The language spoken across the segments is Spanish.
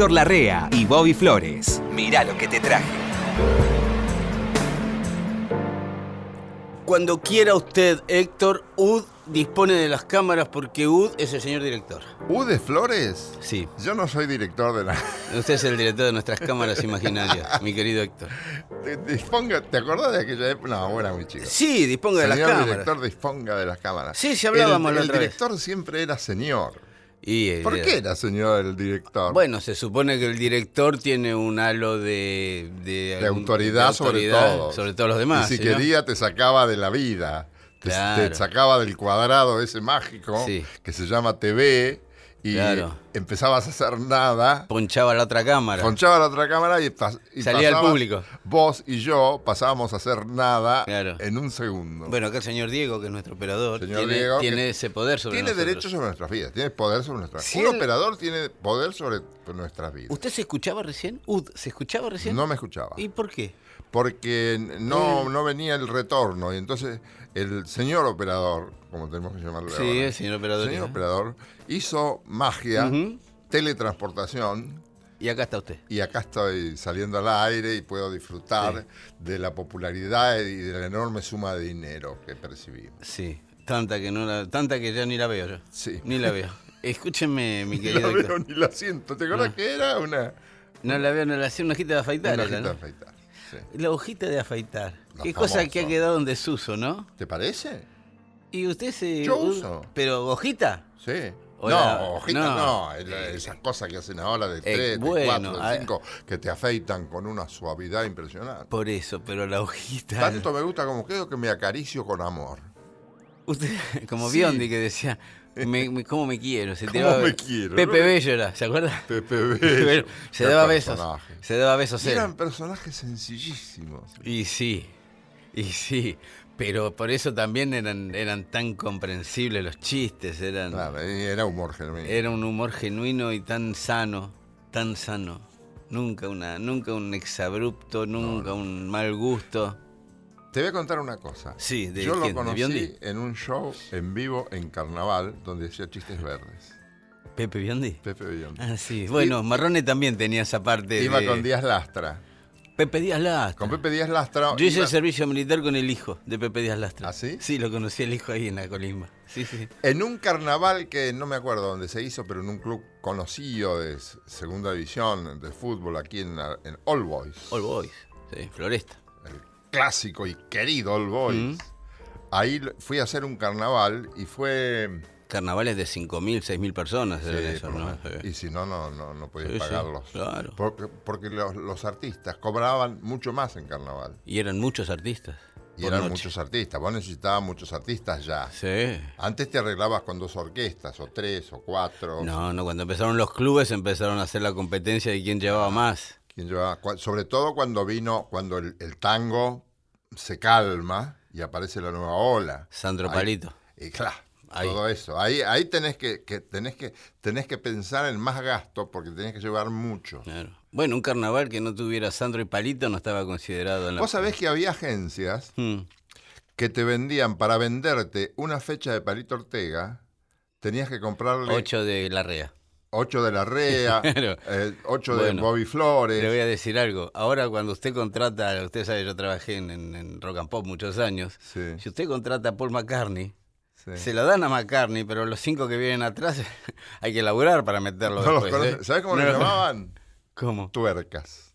Héctor Larrea y Bobby Flores. Mira lo que te traje. Cuando quiera usted, Héctor, UD dispone de las cámaras porque UD es el señor director. ¿Ude Flores? Sí. Yo no soy director de la. Usted es el director de nuestras cámaras imaginarias, mi querido Héctor. Te- Disponga, ¿te acordás de aquella época? No, bueno, muy chico. Sí, disponga de las Señor cámaras. director, disponga de las cámaras. Sí, sí hablábamos el, la el otra vez. director siempre era señor. Y, eh, ¿Por qué era señor el director? Bueno, se supone que el director tiene un halo de... De, de autoridad, de sobre todos. Sobre todos los demás. Y si ¿sí, no? quería, te sacaba de la vida. Te, Claro. te sacaba del cuadrado ese mágico Sí. que se llama TV y Claro. Empezabas a hacer nada. Ponchaba la otra cámara. Ponchaba la otra cámara y, pas- y Salía al público. Vos y yo pasábamos a hacer nada Claro. en un segundo. Bueno, acá el señor Diego, que es nuestro operador, Señor tiene, Diego, tiene que ese poder sobre tiene nosotros. derecho sobre nuestras vidas, tiene poder sobre nuestras Si vidas. Un él- operador tiene poder sobre nuestras vidas. ¿Usted se escuchaba recién? UD, ¿se escuchaba recién? No me escuchaba. ¿Y por qué? porque no, no venía el retorno y entonces el señor operador, como tenemos que llamarlo Sí, ahora, el señor operador. señor ¿no? operador, hizo magia, Teletransportación Y acá está usted. y acá estoy saliendo al aire y puedo disfrutar de la popularidad y de la enorme suma de dinero que percibimos. Sí, tanta que no la, tanta que ya ni la veo yo. Sí. Ni la veo. Escúcheme, mi Ni querido. la veo ni la siento. ¿Te acuerdas No. que era una, No la veo, no la hacía una hojita de afeitar. una era, hojita ¿no? de afeitar? Sí. La hojita de afeitar. La Qué cosa que ha quedado en desuso, ¿no? ¿Te parece? Y usted se. Yo uso. ¿Pero hojita? Sí. No, la- hojita no. la- esas cosas que hacen ahora de 3, de bueno, 4, ah. de 5, que te afeitan con una suavidad impresionante. Por eso, pero la hojita. Tanto me gusta como quedo que me acaricio con amor. Usted, como Sí. Biondi que decía, me, me- ¿cómo me quiero? Se ¿Cómo me quiero? Pepe Bello era, ¿se acuerda? Pepe Bello. se daba besos. Se daba besos él. Eran personajes sencillísimos. Y sí, y sí. Pero por eso también eran, eran tan comprensibles los chistes, eran, Claro, era humor genuino. era un humor genuino y tan sano, tan sano. Nunca una, nunca un exabrupto, nunca un mal gusto. Te voy a contar una cosa. Sí, ¿de Yo quién? lo ¿De conocí en un show en vivo en Carnaval donde decía chistes verdes. Pepe Biondi. Pepe Biondi. Ah, sí. Bueno, Marrone también tenía esa parte. Iba de- con Díaz Lastra. Pepe Díaz Lastra. Con Pepe Díaz Lastra. Yo hice iba- el servicio militar con el hijo de Pepe Díaz Lastra. ¿Ah, sí? Sí, lo conocí el hijo ahí en la colimba. Sí, sí. En un carnaval que no me acuerdo dónde se hizo, pero en un club conocido de segunda división de fútbol aquí en, All Boys. All Boys. Sí, Floresta. El clásico y querido All Boys. Mm. Ahí fui a hacer un carnaval y fue. Carnavales de 5.000, 6.000 personas Sí, lo ¿no? Y si no, no, no, no podías Sí, sí, pagarlos. claro. Porque, porque los, los artistas cobraban mucho más en carnaval. Y eran muchos artistas. Y eran noche. muchos artistas. Vos necesitabas muchos artistas ya. Sí. Antes te arreglabas con dos orquestas, o tres, o cuatro. No, no, cuando empezaron los clubes empezaron a hacer la competencia de quién llevaba más. ¿Quién llevaba? Sobre todo cuando vino, cuando el, el tango se calma y aparece la nueva ola. Sandro Ahí- Palito. Y claro, Ahí. todo eso. Ahí, ahí tenés que, que- tenés que, tenés que pensar en más gasto porque tenés que llevar mucho. Claro. Bueno, un carnaval que no tuviera Sandro y Palito no estaba considerado en la... Vos sabés que había agencias Mm. que te vendían para venderte una fecha de Palito Ortega, tenías que comprarle Ocho de la REA. ocho de la REA, Claro. eh, ocho de Bueno, Bobby Flores. Le voy a decir algo. Ahora cuando usted contrata, usted sabe, yo trabajé en, en- en Rock and Pop muchos años. Sí, Si usted contrata a Paul McCartney, sí. se lo dan a McCartney, pero los cinco que vienen atrás hay que laburar para meterlo No después. ¿eh? ¿Sabés cómo No le los- llamaban? ¿Cómo? Tuercas.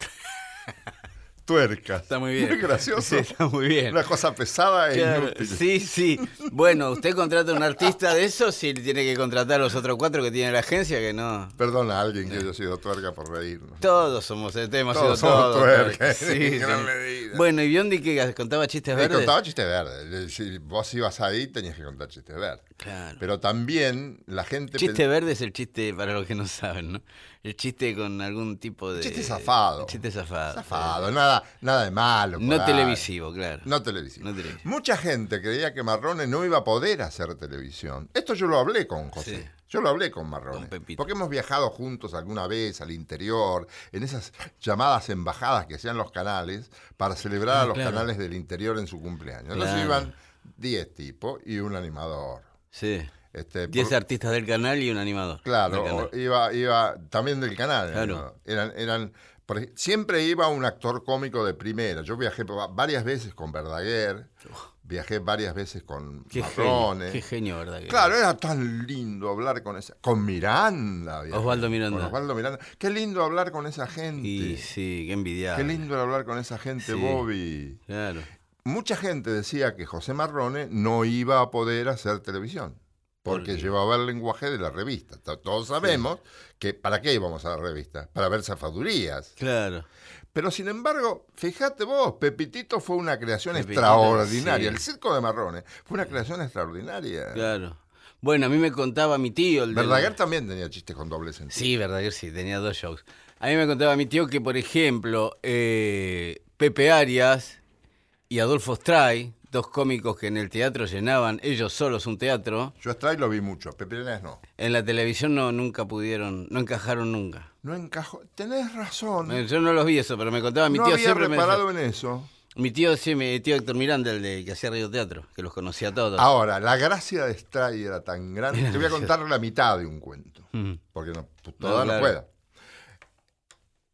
Tuercas. Está muy bien. Muy gracioso. Sí, está muy bien. Una cosa pesada e Claro, inútil. sí, sí. Bueno, usted contrata a un artista de eso, si tiene que contratar a los otros cuatro que tiene la agencia, que no. Perdona a alguien que haya sido tuerca por reírnos. Todos somos, eh, hemos Todos sido somos todos. tuercas, Sí, en sí. gran medida. Bueno, y Biondi que contaba chistes Y verdes. contaba chistes verdes. Si vos ibas ahí, tenías que contar chistes verdes. Claro. Pero también la gente. Chiste verde es el chiste, para los que no saben, ¿no? El chiste con algún tipo de... Chiste zafado. El chiste zafado. Zafado, nada, nada de malo. No televisivo, claro. No televisivo. No televisivo. Mucha gente creía que Marrone no iba a poder hacer televisión. Esto yo lo hablé con José. Sí. Yo lo hablé con Marrone. Con porque hemos viajado juntos alguna vez al interior, en esas llamadas embajadas que hacían los canales para celebrar Ah, a los claro. canales del interior en su cumpleaños. Entonces Claro. iban 10 tipos y un animador. Sí. Este, 10 por- artistas del canal y un animador. Claro, iba, iba también del canal. Claro. ¿no? Eran, eran, por siempre iba un actor cómico de primera. Yo viajé va- varias veces con Verdaguer, viajé varias veces con Qué genio, Marrone. qué genio, ¿verdad? que- Claro, era tan lindo hablar con esa. Con Miranda. viajé, Osvaldo Miranda. Con Osvaldo Miranda. Qué lindo hablar con esa gente. Y sí, qué envidiable. Qué lindo era hablar con esa gente, Sí. Bobby. Claro. Mucha gente decía que José Marrone no iba a poder hacer televisión. Porque llevaba el lenguaje de la revista. To- Todos sabemos que ¿para qué íbamos a la revista? Para ver zafadurías. Claro. Pero sin embargo, fíjate vos, Pepitito fue una creación Pepitito, extraordinaria. sí. El circo de Marrone fue una creación extraordinaria. Claro. Bueno, a mí me contaba mi tío. El Verdaguer también tenía chistes con doble sentido. Sí, Verdaguer sí, tenía dos shows. A mí me contaba mi tío que, por ejemplo, eh, Pepe Arias y Adolfo Stray, dos cómicos que en el teatro llenaban ellos solos un teatro, Yo a Stray lo vi mucho, Pepe Renes no. en la televisión no nunca pudieron, no encajaron nunca. No encajó. Tenés razón. Eh, Yo no los vi eso, pero me contaba mi no tío había siempre me reparado en eso. Mi tío, sí, mi tío Héctor Miranda, el de que hacía Radio Teatro, que los conocía a todos. Ahora, la gracia de Stray era tan grande. Te voy a contar la mitad de un cuento. Porque no, toda no, claro. pueda.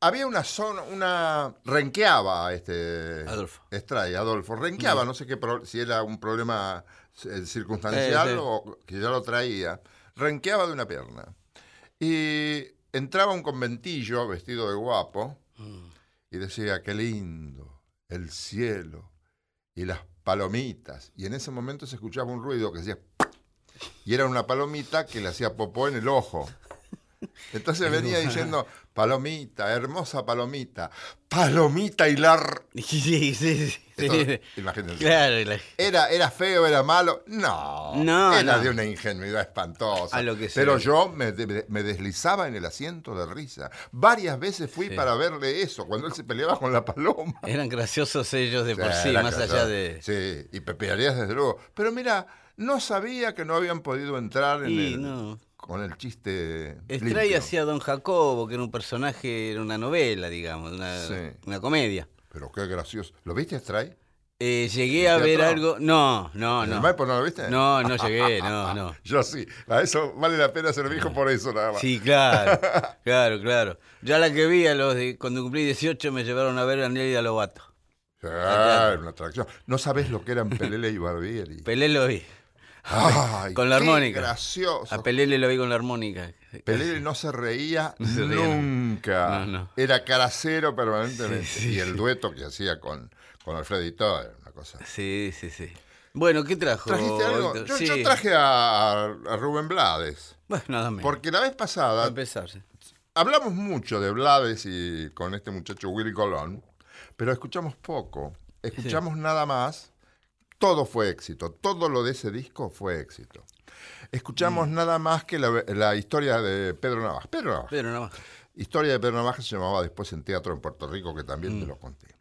Había una zona, una. Renqueaba este. Adolfo. Stray, Adolfo. Renqueaba, no sé qué, pro- si era un problema eh, circunstancial Eh, o que ya lo traía. Renqueaba de una pierna. Y entraba un conventillo vestido de guapo y decía, qué lindo, el cielo y las palomitas. Y en ese momento se escuchaba un ruido que decía... Y era una palomita que le hacía popó en el ojo. Entonces venía diciendo, palomita, hermosa palomita, palomita hilar. Sí, sí, sí. sí. Imagínense. Claro, y la- ¿Era, ¿Era feo, era malo? No. No, Era no. de una ingenuidad espantosa. A lo que Pero yo me, me deslizaba en el asiento de risa. Varias veces fui Sí. para verle eso, cuando él se peleaba con la paloma. eran graciosos ellos de por sí, más gracioso. allá de... Sí, y Pepe Arias desde luego. Pero mira, no sabía que no habían podido entrar en el- no. Con el chiste Stray hacía Don Jacobo, que era un personaje, era una novela, digamos, una, Sí. una comedia. Pero qué gracioso. ¿Lo viste, Stray? Eh, llegué a ver algo... No, no, ¿En el no. Maipo no lo viste? No, no llegué, no, no. Yo sí. A eso vale la pena ser viejo por eso nada más. Sí, claro, claro, claro. Ya la que vi a los de, cuando cumplí 18 me llevaron a ver a Nelly Lobato. Ah, era una atracción. No sabés lo que eran Pelele y Barbieri. Pelé lo vi. Ay, con la qué armónica. gracioso. A Pelé lo vi con la armónica. Pelele no se reía No se reía, no. nunca. No. Era caracero permanentemente. Sí, sí, y el dueto que hacía con, con Alfredito era una cosa. Sí, sí, sí. Bueno, ¿qué trajo? ¿Trajiste algo? Yo, Sí. yo traje a, a Rubén Blades. Bueno, nada menos. Porque la vez pasada empezar. sí. hablamos mucho de Blades y con este muchacho Willy Colón, pero escuchamos poco. Escuchamos nada más. Todo fue éxito. Todo lo de ese disco fue éxito. Escuchamos Mm. nada más que la, la historia de Pedro Navaja. Pedro Navaja. Pero nada más. Historia de Pedro Navaja se llamaba después en teatro en Puerto Rico, que también Mm. te lo conté.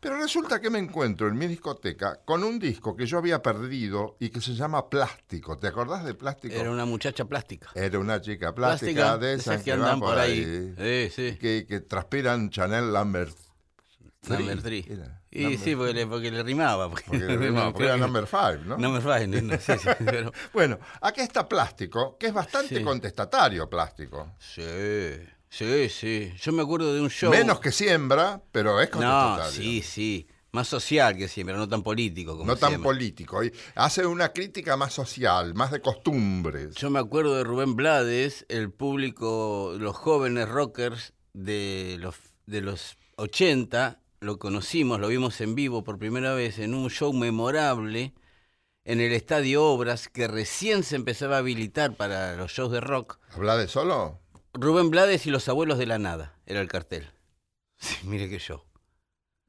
Pero resulta que me encuentro en mi discoteca con un disco que yo había perdido y que se llama Plástico. ¿Te acordás de Plástico? Era una muchacha plástica. Era una chica plástica, de esas que, andan por ahí. Sí, sí. Que, que transpiran Chanel Lambert. Number three. Era, Y number sí, porque le, porque le rimaba. Porque, Porque, no, porque era number five, ¿no? Number five, no, no, sí, sí, pero- Bueno, acá está Plástico, que es bastante Sí. contestatario Plástico. Sí, sí, sí. Yo me acuerdo de un show. Menos que siembra, pero es No, contestatario. sí, sí. Más social que siempre, no tan político como no tan político. y hace una crítica más social, más de costumbres. Yo me acuerdo de Rubén Blades, el público, los jóvenes rockers de los, de los 80, lo conocimos, lo vimos en vivo por primera vez en un show memorable en el Estadio Obras, que recién se empezaba a habilitar para los shows de rock. ¿Habla de solo? Rubén Blades y los abuelos de la nada, era el cartel. Sí, mire qué show.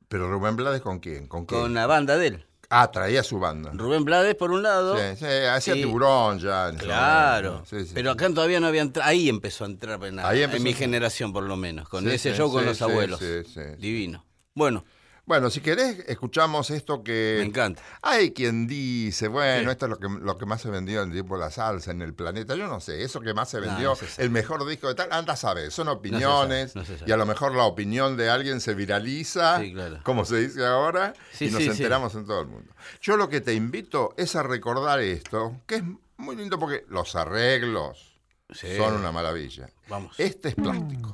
Pero Rubén Blades con quién? ¿Con quién? Con la banda de él. Ah, traía su banda. Rubén Blades por un lado. Sí, sí, hacía y- tiburón ya. Claro, momento. Sí, sí, pero acá todavía no había entrado, ahí empezó a entrar en, la- Ahí en mi a generación por lo menos, con ese show con los abuelos. sí, sí, sí. Divino. Bueno, Bueno, si querés, escuchamos esto que... me encanta. Hay quien dice, bueno, Sí. esto es lo que, lo que más se vendió en el tiempo de la salsa en el planeta. Yo no sé, eso que más se vendió, no se sabe. el mejor disco de tal, anda a saber, son opiniones no se sabe. y a lo mejor la opinión de alguien se viraliza, Sí, claro. como se dice ahora, Sí, y nos enteramos en todo el mundo. Yo lo que te invito es a recordar esto, que es Muy lindo porque los arreglos son una maravilla. Vamos. Este es plástico.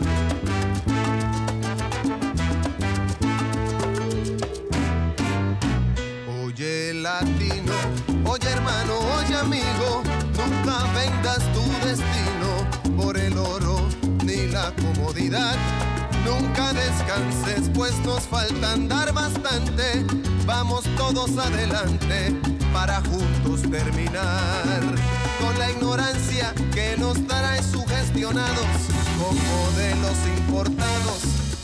Oye latino, oye hermano, oye amigo, nunca vendas tu destino por el oro ni la comodidad. Nunca descanses, pues nos falta andar bastante. Vamos todos adelante para juntos terminar con la ignorancia que nos trae sugestionados con modelos importados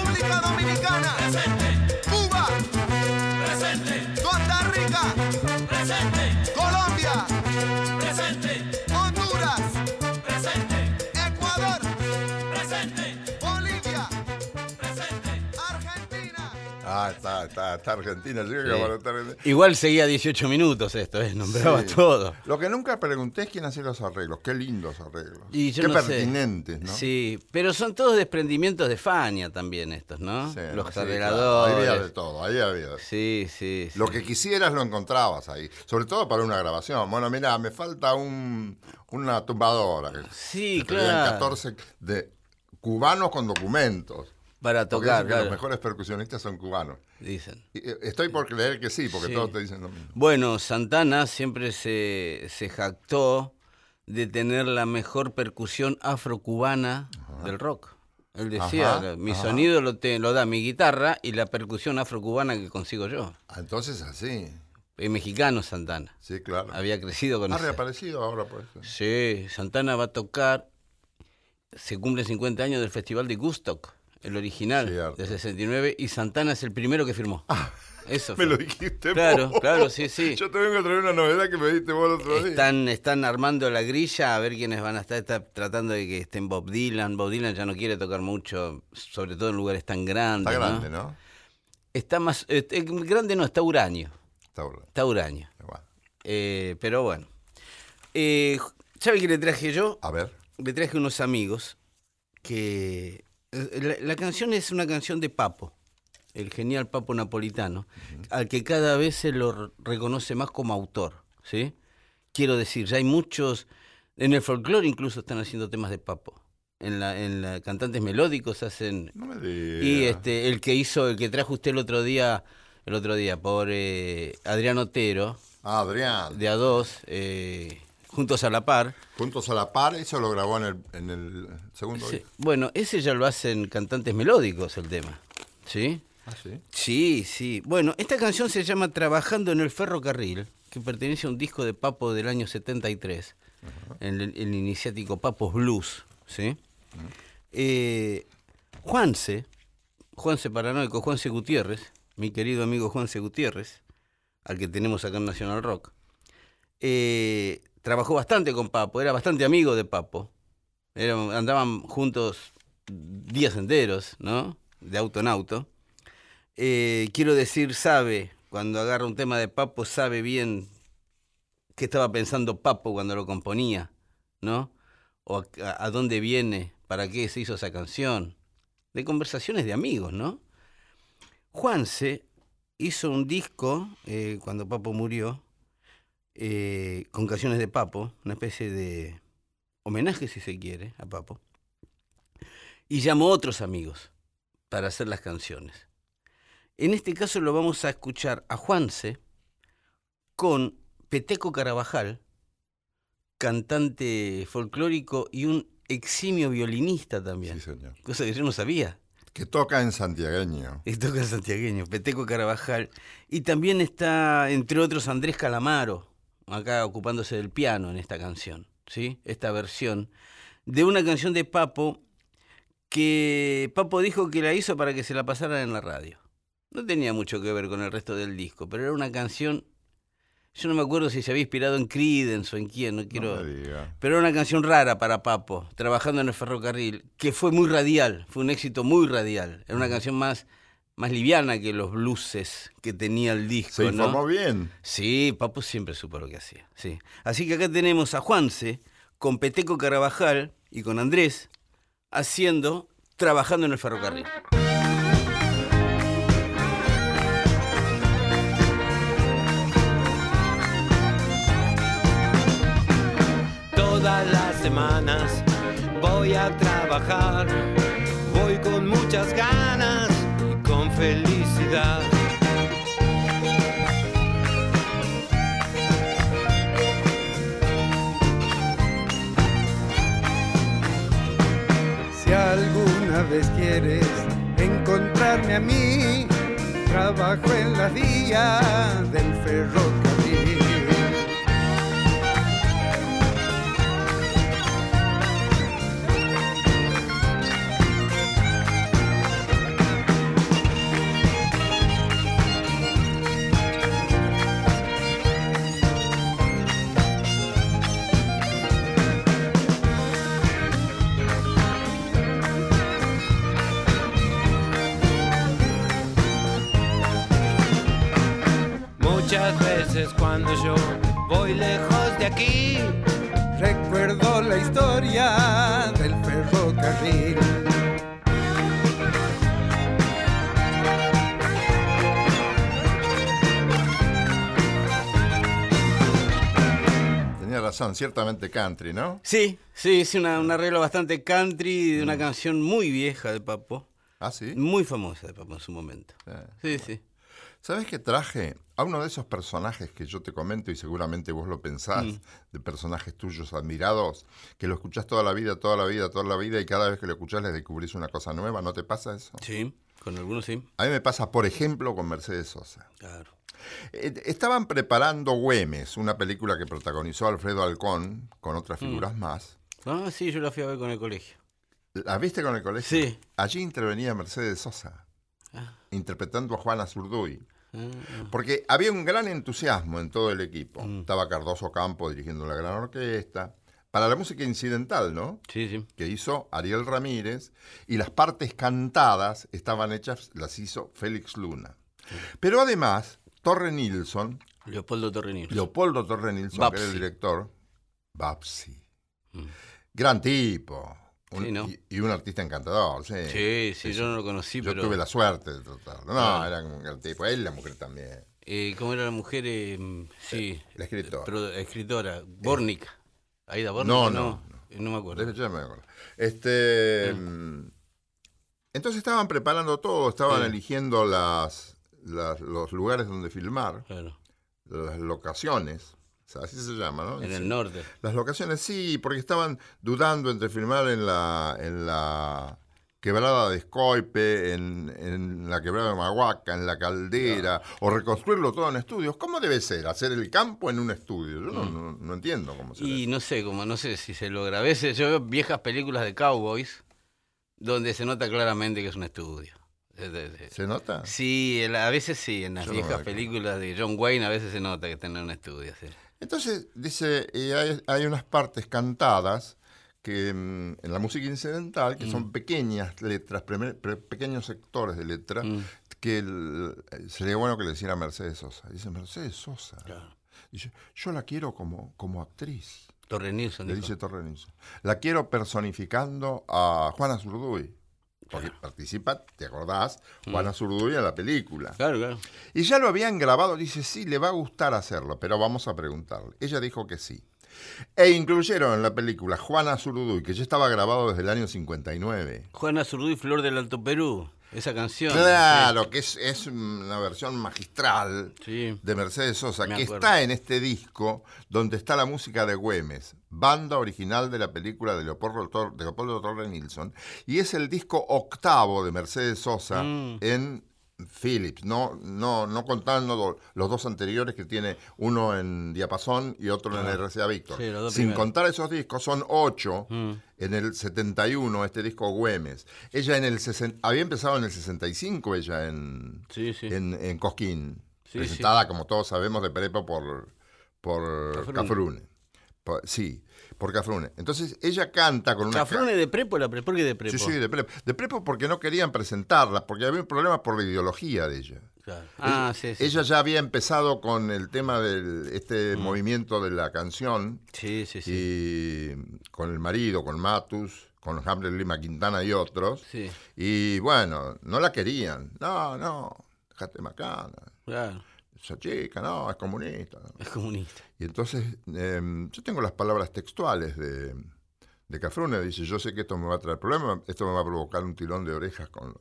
República Dominicana, Está, está, está Argentina. llega Sí. para estar en- Igual seguía 18 minutos esto, ¿eh? nombraba Sí. todo. Lo que nunca pregunté es quién hacía los arreglos. Qué lindos arreglos. Y Qué no sé. pertinentes, ¿no? Sí, pero son todos desprendimientos de Fania también estos, ¿no? Sí, Los claro. arregladores. Ahí había de todo, ahí había. Sí, sí, sí. Lo que quisieras lo encontrabas ahí. Sobre todo para una grabación. Bueno, mira, me falta un, una tumbadora. Sí, claro. 14 de cubanos con documentos. Para tocar, dicen que claro, los mejores percusionistas son cubanos. dicen. Eh, Estoy por creer que sí, porque Sí. todos te dicen lo mismo. Bueno, Santana siempre se, se jactó de tener la mejor percusión afrocubana del rock. Él decía, Ajá, mi ajá. sonido lo, te- lo da mi guitarra y la percusión afrocubana que consigo yo. Ah, entonces así. Es mexicano Santana. Sí, claro. Había crecido con Ha ese- reaparecido ahora, pues. Sí, Santana va a tocar, se cumple 50 años del Festival de Gustock, el original, Cierto. de 69, y Santana es el primero que firmó. Eso Me lo dijiste Claro, vos. claro, sí, sí. Yo te vengo a traer una novedad que me diste vos el otro día. Están, están armando la grilla a ver quiénes van a estar. Está tratando de que estén Bob Dylan. Bob Dylan ya no quiere tocar mucho, sobre todo en lugares tan grandes. Está grande, ¿no? Está más. eh, eh, grande no, está Uranio. Está. Está Uranio. Bueno. Eh, pero bueno. Eh, ¿Sabe qué le traje yo? A ver. Le traje unos amigos que. Eh, La, la canción es una canción de Papo, el genial Papo napolitano, al que cada vez se lo reconoce más como autor. ¿sí? Quiero decir, ya hay muchos. En el folclore incluso están haciendo temas de Papo. En la, en la cantantes melódicos hacen. No me digas. Y este, el que hizo, el que trajo usted el otro día, el otro día, por eh, Adrián Otero, Ah, Adrián. de A2, eh, juntos a la par. Juntos a la par, eso lo grabó en el, en el segundo Sí. Bueno, ese ya lo hacen cantantes melódicos el tema. ¿Sí? Ah, sí. Sí, sí. Bueno, esta canción se llama Trabajando en el ferrocarril, que pertenece a un disco de Papo del año 73, el, el iniciático Papos Blues. ¿Sí? Eh, Juanse, Juanse Paranoico, Juanse Gutiérrez, mi querido amigo Juanse Gutiérrez, al que tenemos acá en National Rock, eh, trabajó bastante con Papo, era bastante amigo de Papo. Andaban juntos días enteros, ¿no? De auto en auto. Eh, quiero decir, sabe, cuando agarra un tema de Papo, sabe bien qué estaba pensando Papo cuando lo componía, ¿no? O a, a dónde viene, para qué se hizo esa canción. De conversaciones de amigos, ¿no? Juanse hizo un disco eh, cuando Papo murió, eh, con canciones de Papo, una especie de homenaje, si se quiere, a Papo. Y llamó a otros amigos para hacer las canciones. En este caso lo vamos a escuchar a Juanse con Peteco Carabajal, cantante folclórico y un eximio violinista también, Sí, señor. cosa que yo no sabía. Que toca en santiagueño. Y toca el santiagueño, Peteco Carabajal. Y también está, entre otros, Andrés Calamaro, acá ocupándose del piano en esta canción, ¿sí? Esta versión de una canción de Papo que Papo dijo que la hizo para que se la pasaran en la radio. No tenía mucho que ver con el resto del disco, pero era una canción, yo no me acuerdo si se había inspirado en Creedence o en quién, no quiero... No me diga. Pero era una canción rara para Papo, trabajando en el ferrocarril, que fue muy radial, fue un éxito muy radial. Era una canción más, más liviana que los blueses que tenía el disco. Se ¿no? informó bien. Sí, Papo siempre supo lo que hacía. Sí. Así que acá tenemos a Juanse con Peteco Carabajal y con Andrés haciendo, trabajando en el ferrocarril. Todas las semanas voy a trabajar, voy con muchas ganas felicidad. Si alguna vez quieres encontrarme a mí, trabajo en la vía del ferrocarril. Veces cuando yo voy lejos de aquí, Recuerdo la historia del ferrocarril. Tenía razón, ciertamente country, ¿no? Sí, sí, es una, un arreglo bastante country de una canción muy vieja de Papo, Ah, sí. muy famosa de Papo en su momento. Eh. Sí, sí. ¿Sabes qué traje? A uno de esos personajes que yo te comento y seguramente vos lo pensás, Mm. de personajes tuyos admirados, que lo escuchás toda la vida, toda la vida, toda la vida y cada vez que lo escuchás le descubrís una cosa nueva, ¿no te pasa eso? Sí, con algunos sí. A mí me pasa, por ejemplo, con Mercedes Sosa. Claro. Eh, Estaban preparando Güemes, una película que protagonizó Alfredo Alcón con otras Mm. figuras más. Ah, sí, yo la fui a ver con el colegio. ¿La viste con el colegio? Sí. Allí intervenía Mercedes Sosa, Ah. interpretando a Juana Zurduy. Ah, Porque había un gran entusiasmo en todo el equipo. Mm. Estaba Cardoso Campo dirigiendo la gran orquesta. Para la música incidental, ¿no? sí, sí. Que hizo Ariel Ramírez. Y las partes cantadas estaban hechas, las hizo Félix Luna. Pero además, Torre Nilsson, Leopoldo Torrenil. Leopoldo Torre Nilsson, que era el director, Babsi. Mm. Gran tipo. Un- Sí, ¿no? y, y un artista encantador, sí. Sí, sí, yo no lo conocí, Yo pero... tuve la suerte de tratarlo. No, Ah. era un gran tipo. Él y la mujer también. Eh, ¿Cómo era la mujer? Eh, sí. La escritora. Pero, escritora. Bornica. Aida Bornica. No, No, no, Eh, no me acuerdo. Ya me acuerdo. Este, mm, entonces estaban preparando todo, estaban Sí. eligiendo las, las- los lugares donde filmar, Claro. las locaciones, sea, así se llama, ¿no? En el norte. Las locaciones sí, porque estaban dudando entre filmar en la, en la quebrada de Escoipe, en, en la quebrada de Mahuaca, en la caldera, o reconstruirlo todo en estudios. ¿Cómo debe ser hacer el campo en un estudio? Yo no, no- no entiendo cómo se Mm. Y no sé, como no sé si se logra. A veces yo veo viejas películas de cowboys donde se nota claramente que es un estudio. ¿Se nota? Sí, a veces sí, en las Yo viejas películas de John Wayne a veces se nota que están en un estudio. sí. Entonces, dice, y hay, hay unas partes cantadas que mm, en la música incidental, que Mm. son pequeñas letras, primer- pre- pequeños sectores de letra, Mm. que el- sería bueno que le hiciera Mercedes Sosa. Dice, Mercedes Sosa. Claro. Dice, yo la quiero como, como actriz, Torre Nilsson. le dijo. dice Torre Nilsson. La quiero personificando a Juana Zurduy. Porque participa, ¿te acordás? Mm. Juana Zurduy en la película. Claro, claro. Y ya lo habían grabado, dice, sí, le va a gustar hacerlo, pero vamos a preguntarle. Ella dijo que sí. E incluyeron en la película Juana Zurduy, que ya estaba grabado desde el año 59. Juana Zurduy, Flor del Alto Perú. Esa canción. Claro, que es, es una versión magistral Sí. de Mercedes Sosa, Me que acuerdo. está en este disco donde está la música de Güemes, banda original de la película de Leopoldo, Tor- de Leopoldo Torre Nilsson, y es el disco octavo de Mercedes Sosa Mm. en Philips, no, no, no contando do- los dos anteriores que tiene uno en diapasón y otro en RCA Victor. Sí, los dos Sin primeros. contar esos discos, son ocho Mm. en el 71, este disco Güemes. Ella en el sesen- había empezado en el 65, ella en, Sí, sí. en, en Cosquín, presentada, como todos sabemos, de Prepo por, por Cafrune. Sí, por Cafrune. Entonces ella canta con una... ca- ¿Cafrune de Prepo la Prepo? ¿Por qué de Prepo? Sí, sí, de Prepo. De Prepo porque no querían presentarla, porque había un problema por la ideología de ella. Claro. Ah, sí, sí. Ella ya había empezado con el tema del este movimiento de la canción Sí, sí, sí. y con el marido, con Matus, con Hamlet Lima Quintana y otros. Sí, Y bueno, no la querían. No, no, dejate macana. claro. Esa chica, no, es comunista. Es comunista. Y entonces eh, yo tengo las palabras textuales de, de Cafrune. Dice, yo sé que esto me va a traer problemas, esto me va a provocar un tirón de orejas con,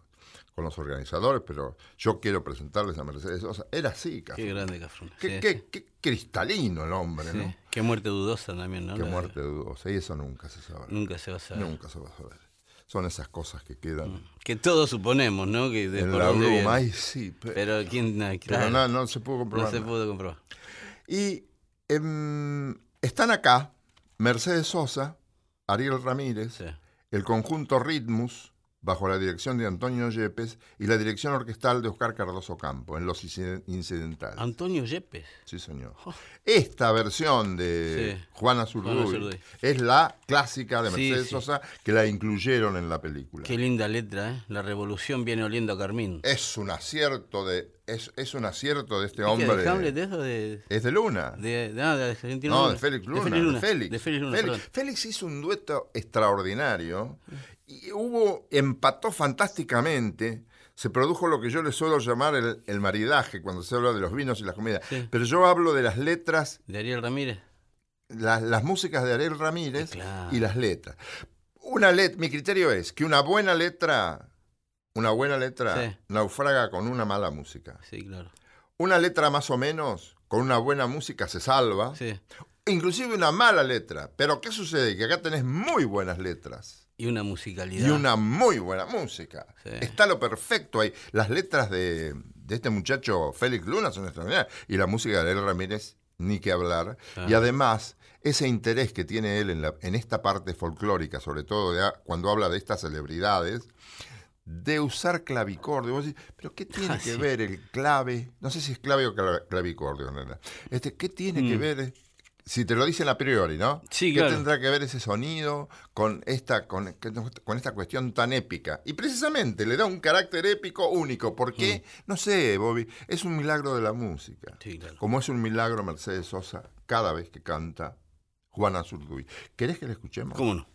con los organizadores, pero yo quiero presentarles a Mercedes Sosa. Era así, Qué Cafrune. grande Cafrune. Qué, sí, qué- sí. qué cristalino el hombre, Sí. ¿no? Qué muerte dudosa también, ¿no? Qué La- muerte dudosa. Y eso nunca se sabrá. Nunca se va a saber. Nunca se va a saber. Son esas cosas que quedan Que todos suponemos, ¿no? Que de en por la bruma. Ay, sí, pe- pero, Pero quién, no, claro, no, no se pudo no comprobar. se nada. pudo comprobar. Y em, están acá Mercedes Sosa, Ariel Ramírez, Sí. el conjunto Ritmus, bajo la dirección de Antonio Yepes, y la dirección orquestal de Oscar Cardoso Campo, en Los Inciden- Incidentales. Antonio Yepes. Sí, señor. Esta versión de Sí. Juana Zurduy es la clásica de Mercedes sí. Sosa que la incluyeron en la película. Qué linda letra, ¿eh? La revolución viene oliendo a Carmín. Es un acierto de es, es un acierto de este ¿Y qué, hombre. ¿De Hamlet eso? De, Es de Luna. de, de, ah, de Argentina No, Luna. de Félix Luna. De Félix Luna. Félix. Hizo un dueto extraordinario y hubo, empató fantásticamente. Se produjo lo que yo le suelo llamar el, el maridaje cuando se habla de los vinos y las comidas. Sí. Pero yo hablo de las letras, De Ariel Ramírez. las, las músicas de Ariel Ramírez Claro. y las letras. Una let, mi criterio es que una buena letra, una buena letra Sí. naufraga con una mala música. Sí, claro. Una letra más o menos, con una buena música se salva. Sí. Inclusive una mala letra. Pero ¿qué sucede? Que acá tenés muy buenas letras. Y una musicalidad. Y una muy buena música. Sí. Está lo perfecto ahí. Las letras de, de este muchacho Félix Luna son extraordinarias. Y la música de Ariel Ramírez, ni que hablar. Claro. Y además, ese interés que tiene él en, la- en esta parte folclórica, sobre todo de cuando habla de estas celebridades, de usar clavicordio. Vos decís, pero ¿qué tiene Ah, que sí. ver el clave? No sé si es clave o cla- clavicordio, realidad. Este, ¿Qué tiene que Mm. ver? Si te lo dicen a priori, ¿no? Sí, ¿Qué claro. tendrá que ver ese sonido con esta, con, con esta cuestión tan épica? Y precisamente le da un carácter épico único. ¿Por qué? No sé, Bobby. Es un milagro de la música. Mm. Sí, claro. Como es un milagro Mercedes Sosa cada vez que canta Juana Zurduy. ¿Querés que la escuchemos? ¿Cómo no?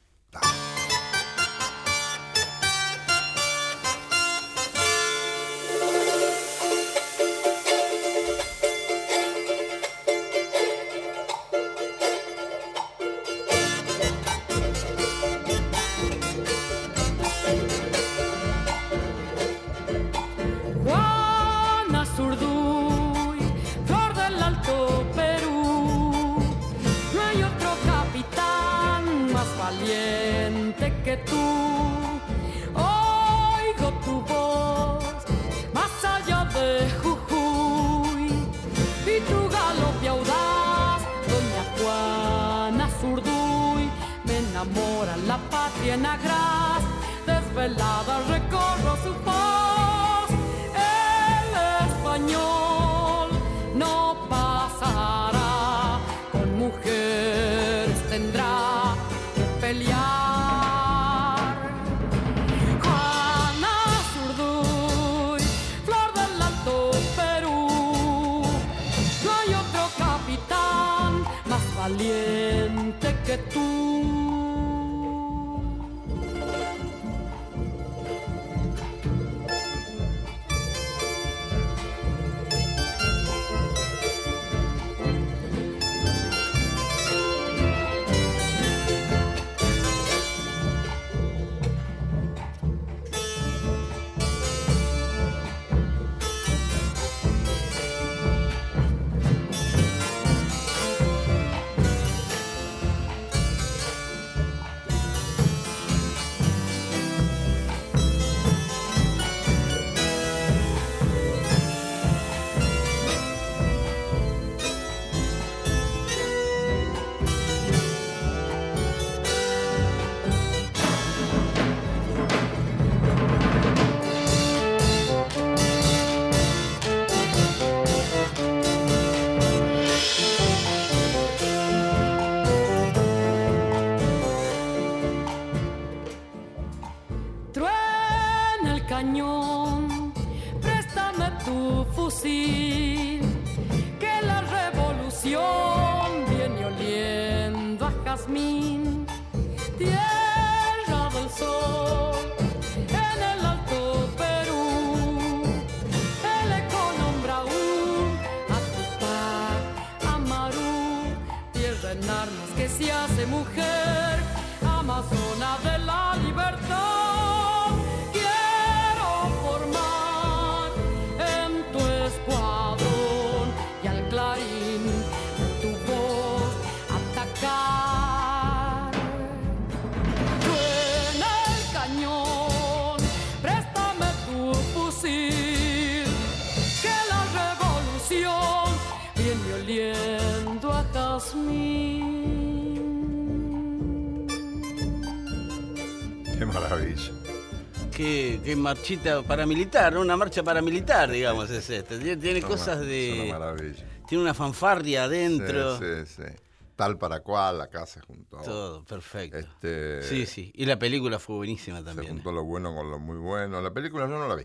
Marchita paramilitar, ¿no? una marcha paramilitar, digamos, es este. Tiene, tiene Es cosas una- de. Es una maravilla. Tiene una fanfarria adentro. Sí, sí, sí. Tal para cual, acá se juntó. Todo, perfecto. Este, Sí, sí. Y la película fue buenísima Se también. juntó ¿eh? lo bueno con lo muy bueno. La película yo no la vi.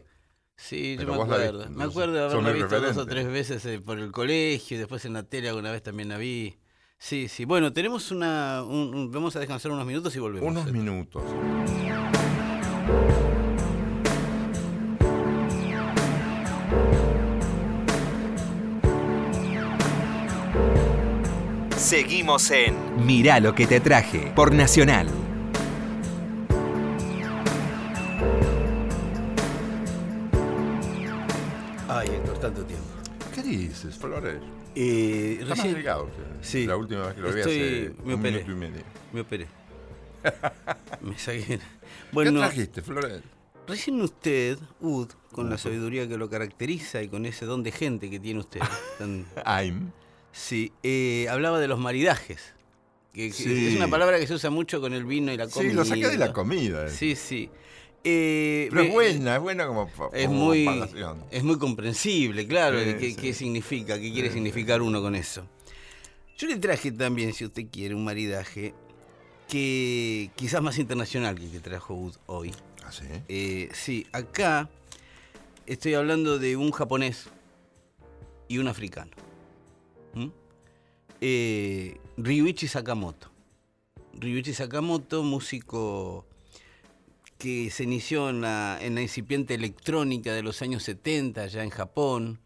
Sí, yo me acuerdo. viste, me acuerdo de haberla visto dos o tres veces eh, por el colegio, y después en la tele alguna vez también la vi. Sí, sí. Bueno, tenemos una. un- un- vamos a descansar unos minutos y volvemos. Unos minutos. Seguimos en Mirá lo que te traje por Nacional. Ay, Héctor, tanto tiempo. ¿Qué dices, Flores? Eh, Está más recién delgado usted. Sí. La última vez que lo vi Estoy- hace me un operé. minuto y medio. me operé. me saqué. ¿Qué Bueno, trajiste, Flores? recién usted, Ud, con la sabiduría que lo caracteriza y con ese don de gente que tiene usted, tan- I'm. Sí, eh, hablaba de los maridajes. Que, que Sí. Es una palabra que se usa mucho con el vino y la comida. Sí, lo saqué de la comida. eh. Sí, sí. Eh, Pero es buena, es buena como, Es muy, comparación. es muy comprensible, claro, Sí, qué, sí. qué significa, qué quiere significar uno con eso. Yo le traje también, si usted quiere, un maridaje que quizás más internacional que el que trajo Ud hoy. ¿Ah, sí? Eh, sí, acá estoy hablando de un japonés y un africano. ¿Mm? Eh, Ryuichi Sakamoto. Ryuichi Sakamoto, músico que se inició en la, en la incipiente electrónica de los años 70, ya en Japón,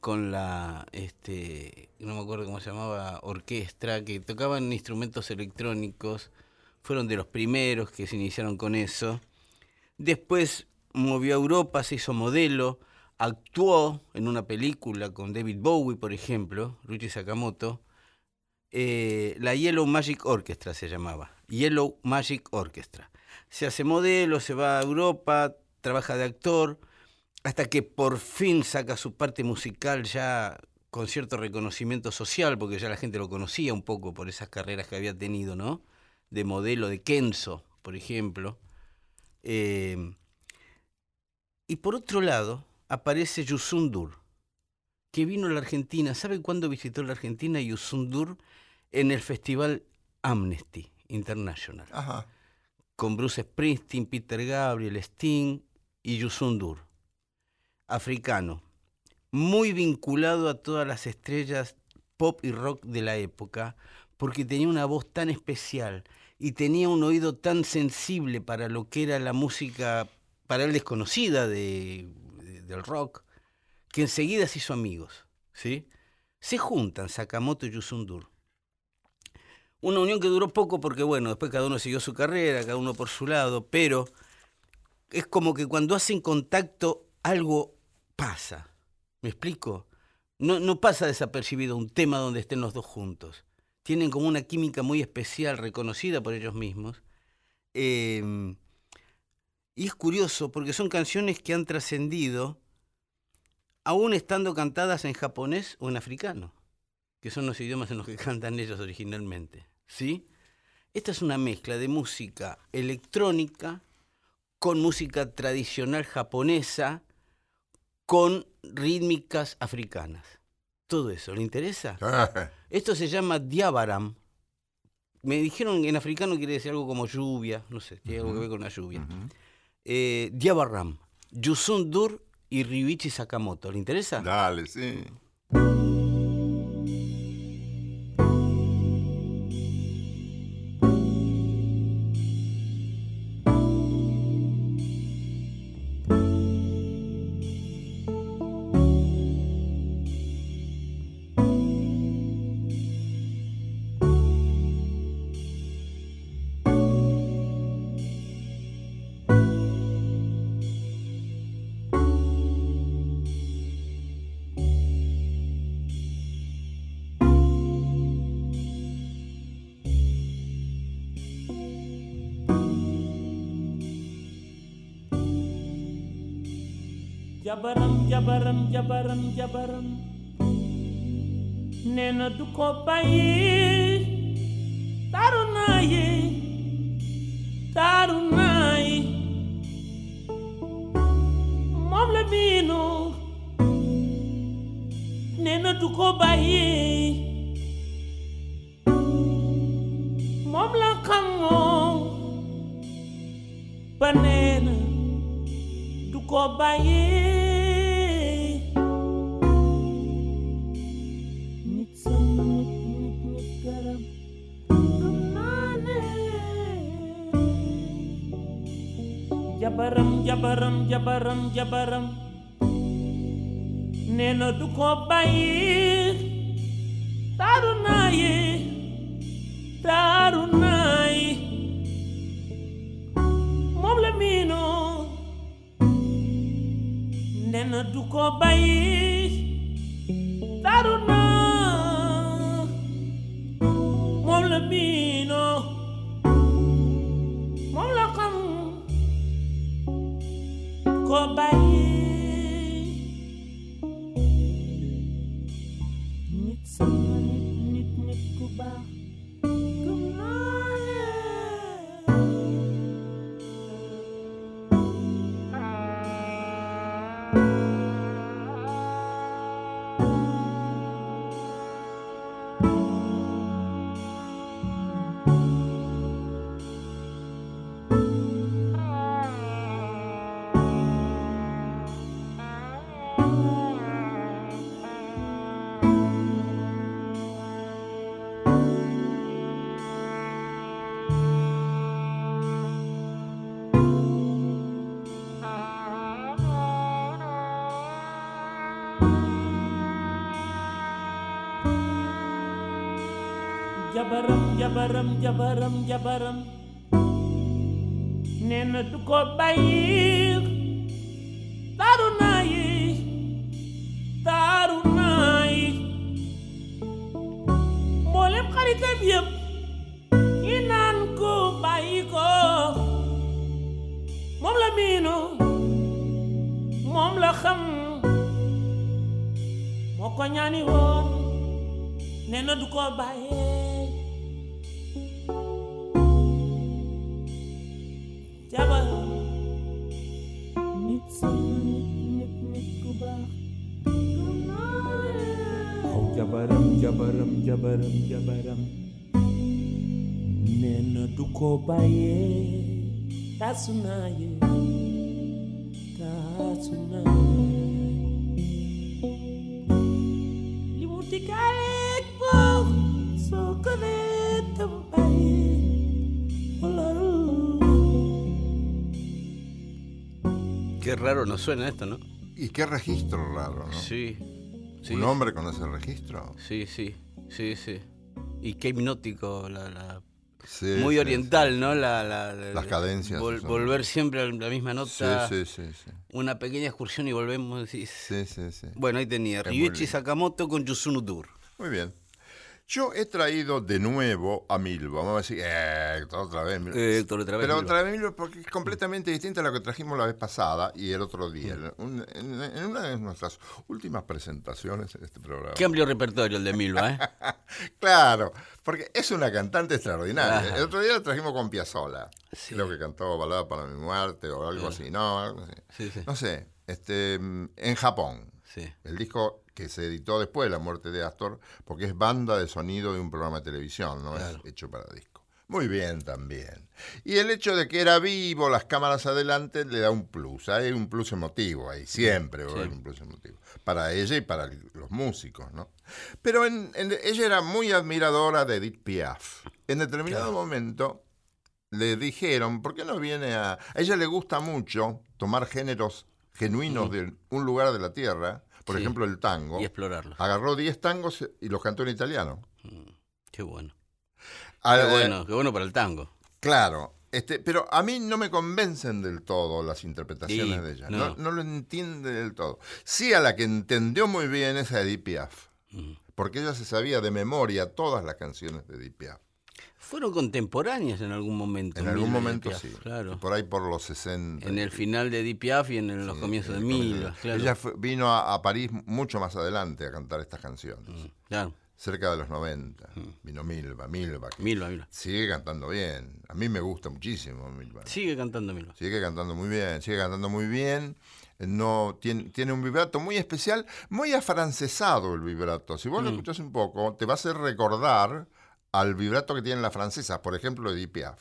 con la, este, no me acuerdo cómo se llamaba, orquestra, que tocaban instrumentos electrónicos, fueron de los primeros que se iniciaron con eso. Después movió a Europa, se hizo modelo, actuó en una película con David Bowie, por ejemplo, Ruchi Sakamoto. Eh, la Yellow Magic Orchestra se llamaba. Yellow Magic Orchestra. Se hace modelo, se va a Europa, trabaja de actor, hasta que por fin saca su parte musical ya con cierto reconocimiento social, porque ya la gente lo conocía un poco por esas carreras que había tenido, ¿no? De modelo de Kenzo, por ejemplo. Eh, y por otro lado, aparece Yusundur, que vino a la Argentina. ¿Sabe cuándo visitó la Argentina Yusundur? En el festival Amnesty International, Ajá. con Bruce Springsteen, Peter Gabriel, Sting y Yusundur. Africano, muy vinculado a todas las estrellas pop y rock de la época, porque tenía una voz tan especial y tenía un oído tan sensible para lo que era la música, para él desconocida de, de- del rock, que enseguida se hizo amigos. ¿sí? Se juntan Sakamoto y Yusundur. Una unión que duró poco porque, bueno, después cada uno siguió su carrera, cada uno por su lado, pero es como que cuando hacen contacto algo pasa. ¿Me explico? No, no pasa desapercibido un tema donde estén los dos juntos. Tienen como una química muy especial, reconocida por ellos mismos. Eh, y es curioso porque son canciones que han trascendido aún estando cantadas en japonés o en africano, que son los idiomas en los que cantan ellos originalmente. ¿Sí? Esta es una mezcla de música electrónica con música tradicional japonesa con rítmicas africanas. Todo eso, ¿le interesa? Esto se llama diabaram. Me dijeron en africano quiere decir algo como lluvia, no sé, tiene algo que ver con la lluvia. Eh, diabaram. Yusun Dur y Ryuichi Sakamoto. ¿Le interesa? Dale, sí. Jabaram jabaram jabaram jabaram. Nee na du ko taaru naa yi miinu nee du ko bàyyi moom la xamoo ba jabaram jabaram jabaram jabaram nee na du ko bàyyi taaru naa yi na du ko jabaram jabaram jabaram jabaram nee na du ko bàyyi taaru naa yi taaru naa yi yëpp ñi naan ko bàyyi ko oh. moom la miinu moom la xam moo ko ñaani woon oh. nee du ko bàyyee li mu diggaaleeg moom soo ko nee tam bàyyi loolu Qué raro nos suena esto, ¿no? Y qué registro raro, ¿no? Sí. sí Un hombre con ese registro. Sí, sí, sí, sí. Y qué hipnótico, la, la- Sí, muy sí, oriental, ¿no? La, la- la- Las cadencias vol- volver siempre a la misma nota. sí, sí, sí. Una pequeña excursión y volvemos. y- Sí, sí, sí. Bueno, ahí tenía. Ryuichi. Sakamoto con Yusunu Dur. Muy bien. Yo he traído de nuevo a Milva. Vamos a decir, eh, otra vez. Eh, Héctor, otra vez Pero otra vez Milva porque es completamente distinta a lo que trajimos la vez pasada y el otro día. Mm. Un- En, en una de nuestras últimas presentaciones en este programa. Qué amplio repertorio el de Milva, ¿eh? Claro, porque es una cantante extraordinaria. Ajá. El otro día la trajimos con Piazzolla. Sí. Creo que cantó Balada para mi muerte o algo así. No, algo así. Sí, sí. No sé, este, mm, en Japón. Sí. El disco que se editó después de la muerte de Astor, porque es banda de sonido de un programa de televisión, no Claro. es hecho para disco. Muy bien también. Y el hecho de que era vivo, las cámaras adelante, le da un plus. Hay un plus emotivo ahí, siempre va a haber un plus emotivo. Para ella y para los músicos, ¿no? Pero en- en- ella era muy admiradora de Edith Piaf. En determinado momento le dijeron, ¿por qué no viene a...? A ella le gusta mucho tomar géneros genuinos de un lugar de la tierra, por Sí. ejemplo el tango. Y explorarlos. Agarró 10 tangos y los cantó en italiano. Qué bueno. Ah, Qué eh, bueno, qué bueno para el tango. Claro, este, pero a mí no me convencen del todo las interpretaciones Sí, de ella. no. No. no lo entiende del todo. Sí, a la que entendió muy bien es a Edith Piaf. Porque ella se sabía de memoria todas las canciones de Edith Piaf. Fueron contemporáneas en algún momento. En algún momento Piaf, sí. Claro. Por ahí por los 60. En el final de Edith Piaf y en los Sí, comienzos de en el comienzo. Milva. Claro. Ella fue- vino a, a París mucho más adelante a cantar estas canciones. Mm, Claro. Cerca de los 90. Vino Milva, Milva. Milva, Milva. Sigue cantando bien. A mí me gusta muchísimo Milva. Sigue cantando Milva. Sigue cantando muy bien, sigue cantando muy bien. No, tiene, tiene un vibrato muy especial, muy afrancesado el vibrato. Si vos Mm. lo escuchás un poco, te va a hacer recordar al vibrato que tienen las francesas, por ejemplo, Edith Piaf.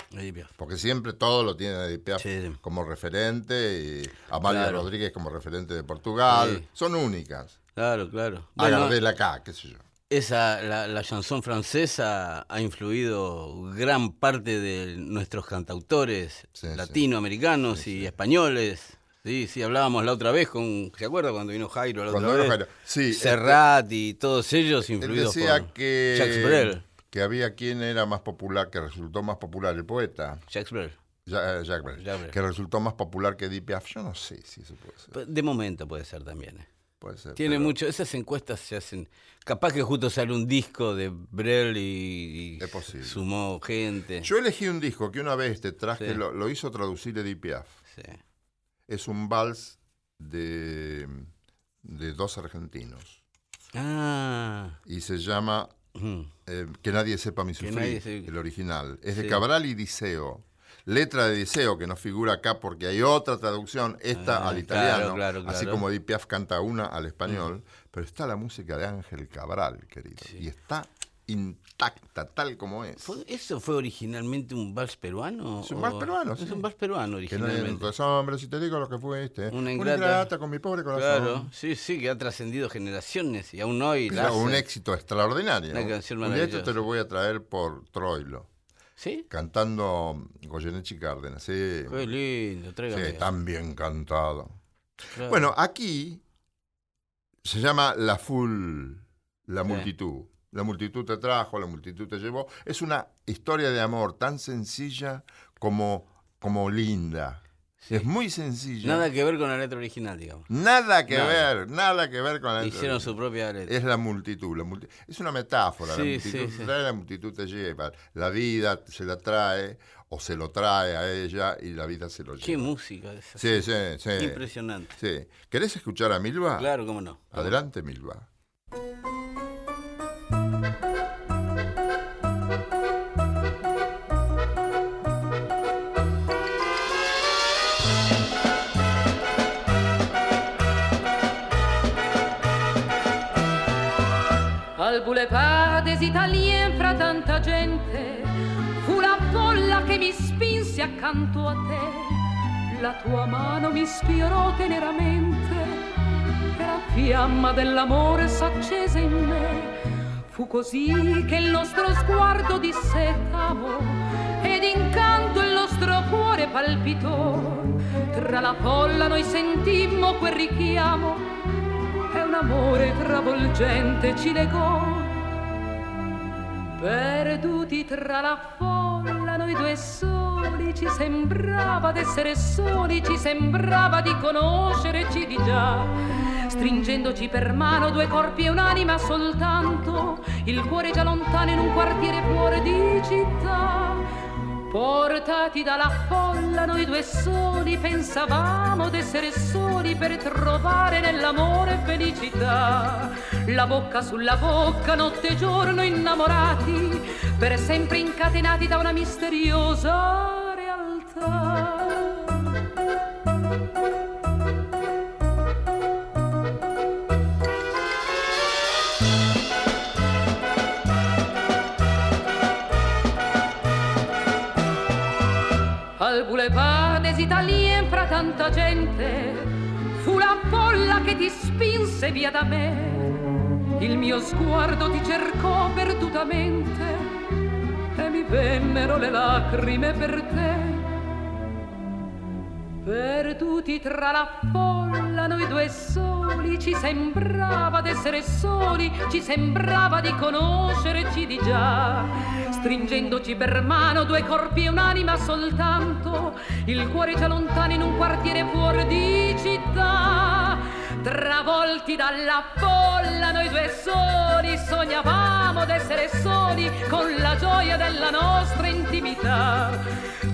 Porque siempre todo lo tiene Edith Piaf Sí, como referente, y Amalia Claro. Rodríguez como referente de Portugal. Sí. Son únicas. Claro, claro. A Bueno, Gardel acá, qué sé yo. esa, la, la chanson francesa ha influido gran parte de nuestros cantautores Sí, latinoamericanos y españoles. Sí, sí, hablábamos la otra vez con, ¿se acuerda cuando vino Jairo la Cuando otra vino vez? Jairo. Sí, Serrat y todos ellos Él influidos decía por que, Jacques Brel. Que había quien era más popular, que resultó más popular, el poeta. Jacques Brel. Ja- Jacques Brel, Jacques Brel. que resultó más popular que Edith Piaf. Yo no sé si eso puede ser. Pues, De momento puede ser también. eh. Puede ser, Tiene pero mucho, esas encuestas se hacen. Capaz que justo sale un disco de Brel y, y Es posible. sumó gente. Yo elegí un disco que una vez te traje, Sí. lo, lo hizo traducir Edith Piaf. Sí. Es un vals de, de dos argentinos. Ah. Y se llama eh, Que nadie sepa mi sufrir, nadie se- el original. Es de Sí. Cabral y Diceo. Letra de Diceo, que no figura acá porque hay otra traducción, esta Ah, al claro, italiano, claro, así como Edith Piaf canta una al español, pero está la música de Ángel Cabral, querido, y está intacta, tal como es. ¿Fue- ¿Eso fue originalmente un vals peruano? Es un vals peruano, Es sí. un vals peruano Que no originalmente. hombres, si te digo lo que fuiste. Una Una ingrata. ingrata, con mi pobre corazón. Claro, sí, sí, que ha trascendido generaciones y aún hoy la Pero un éxito extraordinario. Una canción Un día esto maravillosa. te lo voy a traer por Troilo, ¿Sí? cantando Goyeneche Cárdenas. Sí, Qué lindo, tráigame. sí, tan bien cantado. Claro. Bueno, aquí se llama La Full, la Sí. multitud. La multitud te trajo, la multitud te llevó. Es una historia de amor tan sencilla como, como linda. Sí. Es muy sencilla. Nada que ver con la letra original, digamos. Nada que Nada. ver, nada que ver con la Hicieron su propia letra. Es la multitud. la multi- es una metáfora. la Sí, multitud sí, te sí. trae, la multitud te lleva. La vida se la trae o se lo trae a ella y la vida se lo lleva. Qué música esa. Sí, sí, sí. Impresionante. sí. ¿Querés escuchar a Milva? Claro, cómo no. Adelante, Milva. Des Italiens fra tanta gente fu la folla che mi spinse accanto a te. La tua mano mi sfiorò teneramente e la fiamma dell'amore s'accese in me. Fu così che il nostro sguardo disse t'amo ed incanto il nostro cuore palpitò. Tra la folla noi sentimmo quel richiamo e un amore travolgente ci legò. Perduti tra la folla, noi due soli, ci sembrava d'essere soli, ci sembrava di conoscerci di già. Stringendoci per mano due corpi e un'anima soltanto, il cuore già lontano in un quartiere fuori di città. Portati dalla folla, noi due soli pensavamo d'essere soli per trovare nell'amore felicità. La bocca sulla bocca, notte e giorno innamorati, per sempre incatenati da una misteriosa tanta gente. Fu la folla che ti spinse via da me. Il mio sguardo ti cercò perdutamente e mi vennero le lacrime per te. Perduti tra la folla, noi due soli, ci sembrava d'essere soli, ci sembrava di conoscerci di già. Stringendoci per mano, due corpi e un'anima soltanto, il cuore già lontano in un quartiere fuori di città. Travolti dalla folla, noi due soli, sognavamo d'essere soli con la gioia della nostra intimità.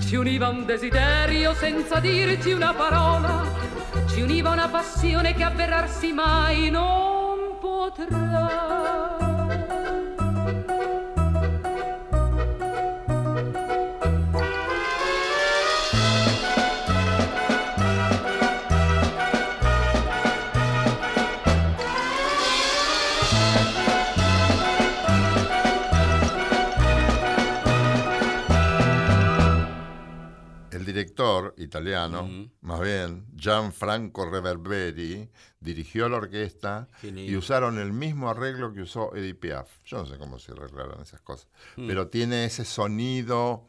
Ci univa un desiderio senza dirci una parola, ci univa una passione che avverarsi mai non potrà. Director italiano, más bien, Gianfranco Reverberi, dirigió la orquesta y usaron el mismo arreglo que usó Edith Piaf. Yo no sé cómo se arreglaron esas cosas, Mm. pero tiene ese sonido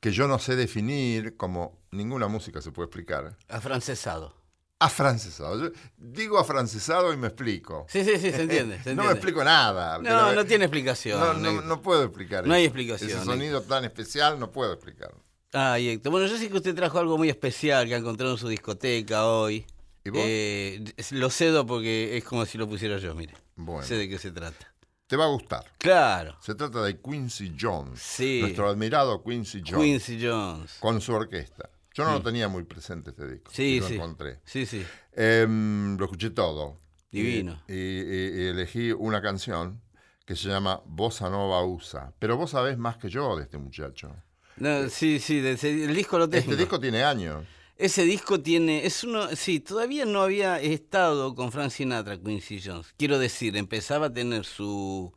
que yo no sé definir, como ninguna música se puede explicar. Afrancesado. Afrancesado. Yo digo afrancesado y me explico. Sí, sí, sí, se entiende. se no me explico nada. No, no tiene explicación. No, no, Héctor. no puedo explicar. No hay explicación, Ese sonido tan especial no puedo explicarlo. Ay, Héctor. Bueno, yo sé que usted trajo algo muy especial que ha encontrado en su discoteca hoy. ¿Y vos? Eh, lo cedo porque es como si lo pusiera yo, mire. Bueno. Sé de qué se trata. Te va a gustar. Claro. Se trata de Quincy Jones. Sí. Nuestro admirado Quincy Jones. Quincy Jones. Con su orquesta. Yo no lo tenía muy presente este disco. Sí, y lo sí. encontré. Sí, sí. Em, lo escuché todo. Divino. Y, y- y elegí una canción que se llama Bossa Nova USA. Pero vos sabés más que yo de este muchacho. No, sí, sí, ese- el disco lo tengo. Este disco tiene años. Ese disco tiene, es uno, sí, todavía no había estado con Frank Sinatra, Quincy Jones. Quiero decir, empezaba a tener su,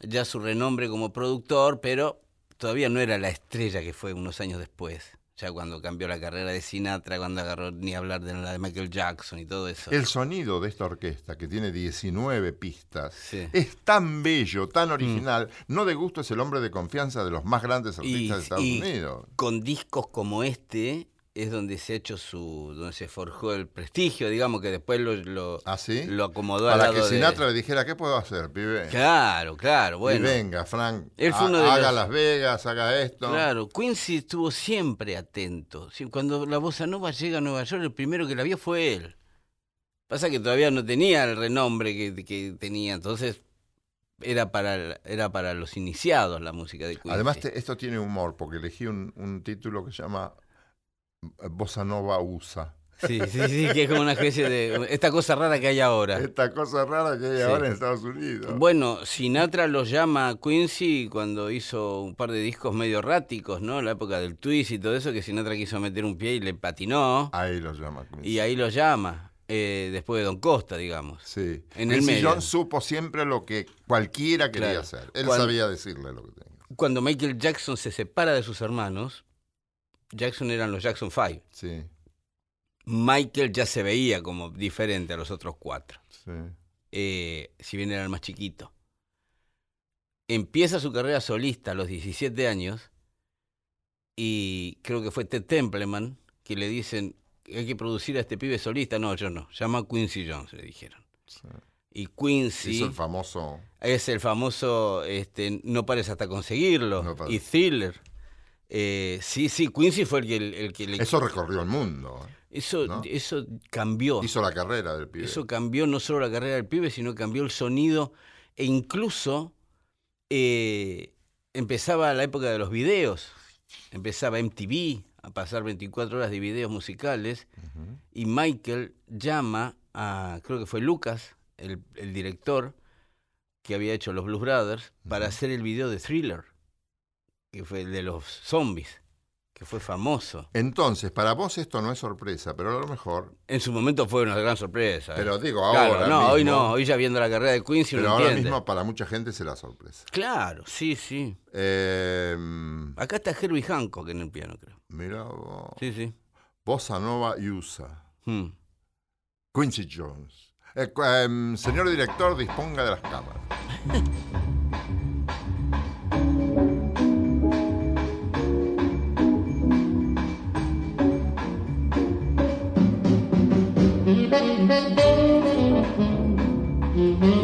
ya su renombre como productor, pero todavía no era la estrella que fue unos años después. Ya cuando cambió la carrera de Sinatra, cuando agarró ni hablar de la de Michael Jackson y todo eso. El sonido de esta orquesta, que tiene 19 pistas, Sí. Mm. es tan bello, tan original. No de gusto es el hombre de confianza de los más grandes artistas de Estados y Unidos. con discos como este es donde se ha hecho su, donde se forjó el prestigio, digamos que después lo, lo, ¿Ah, sí? lo acomodó al Para que lado de- Sinatra le dijera, ¿qué puedo hacer, pibe? Claro, claro, Y bueno. venga, Frank, Él fue ha- uno de haga los- Las Vegas, haga esto. Claro, Quincy estuvo siempre atento. Cuando la bossa nova llega a Nueva York, el primero que la vio fue él. Pasa que todavía no tenía el renombre que, que tenía, entonces era para, era para los iniciados la música de Quincy. Además, te- esto tiene humor, porque elegí un, un título que se llama Bossa Nova USA. Sí, sí, sí, que es como una especie de... Esta cosa rara que hay ahora. Esta cosa rara que hay Sí. ahora en Estados Unidos. Bueno, Sinatra lo llama Quincy cuando hizo un par de discos medio erráticos, ¿no? La época del twist y todo eso, que Sinatra quiso meter un pie y le patinó. Ahí lo llama. Quincy. Y ahí lo llama, eh, después de Don Costa, digamos. Sí. en el Quincy medio. Jones supo siempre lo que cualquiera quería Claro. hacer. Él Cuando- sabía decirle lo que tenía. Cuando Michael Jackson se separa de sus hermanos, Jackson eran los Jackson Five. Sí, Michael ya se veía como diferente a los otros cuatro, sí. eh, si bien era el más chiquito. Empieza su carrera solista a los 17 años y creo que fue Ted Templeman que le dicen hay que producir a este pibe solista. No, yo no. Llama a Quincy Jones, le dijeron. sí. Y Quincy Hizo el famoso. es el famoso este, No pares hasta conseguirlo. No pares. y Thriller. Eh, sí, sí, Quincy fue el que, el que le... Eso recorrió el mundo. ¿eh? Eso, ¿no? eso cambió. Hizo la carrera del pibe. Eso cambió no solo la carrera del pibe, sino cambió el sonido e incluso eh, empezaba la época de los videos. Empezaba MTV a pasar 24 horas de videos musicales y Michael llama a, creo que fue Lucas, el, el director que había hecho los Blues Brothers, para hacer el video de Thriller, que fue el de los zombies. que fue famoso. Entonces, para vos esto no es sorpresa, pero a lo mejor, En su momento fue una gran sorpresa. Pero digo, Claro, ahora no, hoy no, hoy ya viendo la carrera de Quincy pero ahora entiende. mismo para mucha gente será sorpresa. Claro, sí, sí. Eh, Acá está Herbie Hancock en el piano, creo. mira vos. Sí, sí. Bossa Nova y USA. Hmm. Quincy Jones. Eh, em, señor director, disponga de las cámaras. Thank you.